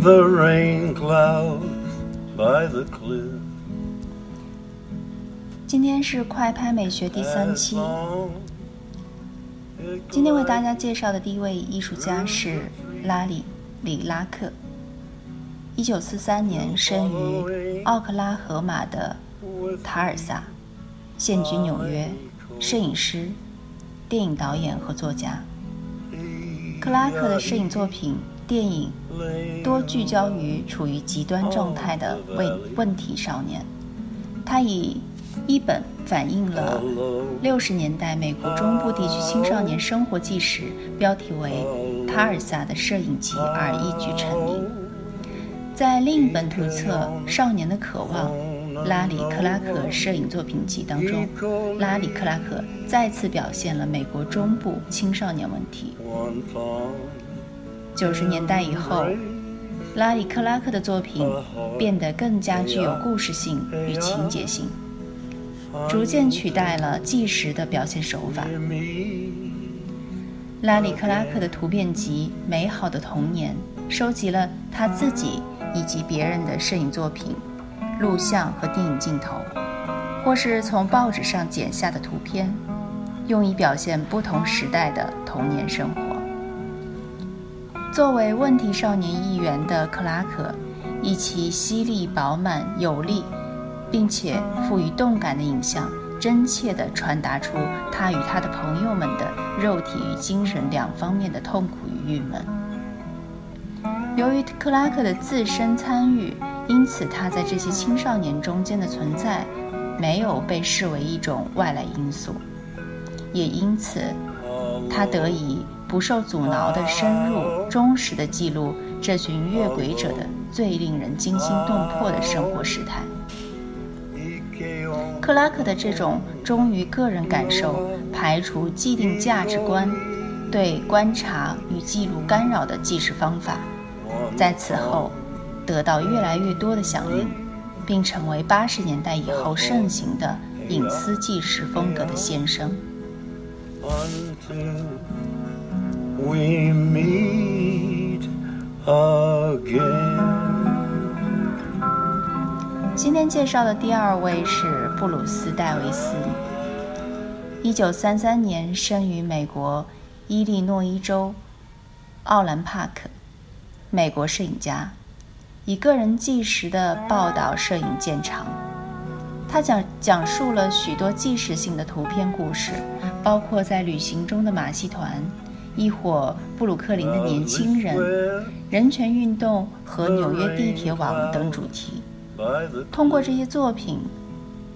the rain clouds by the cliff. 今天是快拍美学第三期。今天为大家介绍的第一位艺术家是拉里·里拉克。一九四三年生于奥克拉荷马的塔尔萨，现居纽约，摄影师、电影导演和作家。克拉克的摄影作品、电影多聚焦于处于极端状态的问问题少年。他以一本反映了六十年代美国中部地区青少年生活纪实，标题为《塔尔萨的摄影集》而一举成名。在另一本图册《少年的渴望》拉里·克拉克摄影作品集当中，拉里·克拉克再次表现了美国中部青少年问题。九十年代以后，拉里·克拉克的作品变得更加具有故事性与情节性，逐渐取代了纪实的表现手法。拉里·克拉克的图片集《美好的童年》收集了他自己。以及别人的摄影作品、录像和电影镜头，或是从报纸上剪下的图片，用以表现不同时代的童年生活。作为问题少年一员的克拉克，以其犀利、饱满、有力，并且富于动感的影像，真切地传达出他与他的朋友们的肉体与精神两方面的痛苦与郁闷。由于克拉克的自身参与，因此他在这些青少年中间的存在没有被视为一种外来因素，也因此他得以不受阻挠地深入、忠实地记录这群越轨者的最令人惊心动魄的生活时态。克拉克的这种忠于个人感受、排除既定价值观、对观察与记录干扰的纪实方法。在此后，得到越来越多的响应，并成为八十年代以后盛行的隐私纪实风格的先声。We meet again. 今天介绍的第二位是布鲁斯·戴维斯，一九三三年生于美国伊利诺伊州奥兰帕克。美国摄影家。以个人纪实的报道摄影见长，他讲讲述了许多纪实性的图片故事，包括在旅行中的马戏团、亦或布鲁克林的年轻人、人权运动和纽约地铁网等主题。通过这些作品，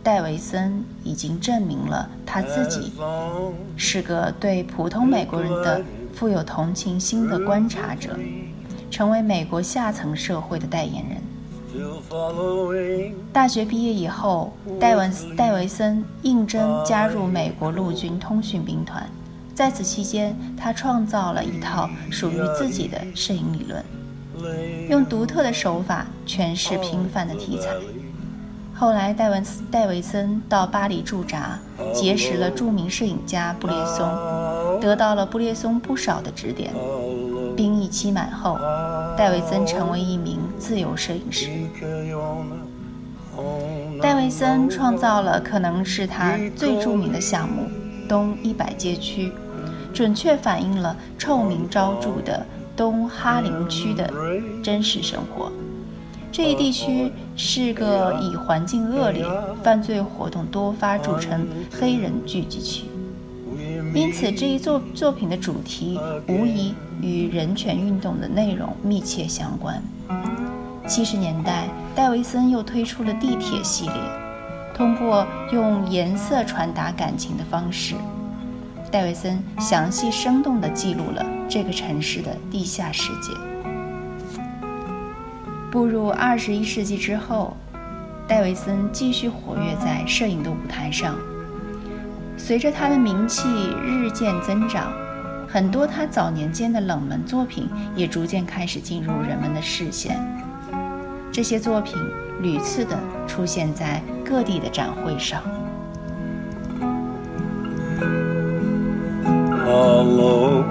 戴维森已经证明了他自己是个对普通美国人的富有同情心的观察者。成为美国下层社会的代言人。大学毕业以后，戴文戴维森应征加入美国陆军通讯兵团。在此期间，他创造了一套属于自己的摄影理论，用独特的手法诠释平凡的题材。后来，戴文戴维森到巴黎驻扎，结识了著名摄影家布列松，得到了布列松不少的指点。兵役期满后，戴维森成为一名自由摄影师。戴维森创造了可能是他最著名的项目——东一百街区，准确反映了臭名昭著的东哈林区的真实生活。这一地区是个以环境恶劣、犯罪活动多发著称黑人聚集区。因此，这一作作品的主题无疑与人权运动的内容密切相关。七十年代，戴维森又推出了地铁系列，通过用颜色传达感情的方式，戴维森详细生动地记录了这个城市的地下世界。步入二十一世纪之后，戴维森继续活跃在摄影的舞台上。随着他的名气日渐增长，很多他早年间的冷门作品也逐渐开始进入人们的视线。这些作品屡次的出现在各地的展会上。Hello,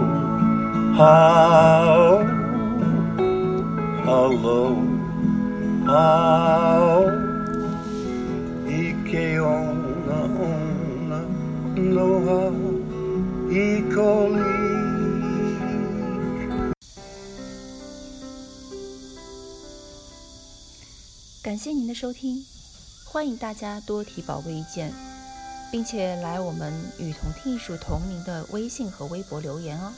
感谢您的收听，欢迎大家多提宝贵意见，并且来我们与同艺术同名的微信和微博留言哦。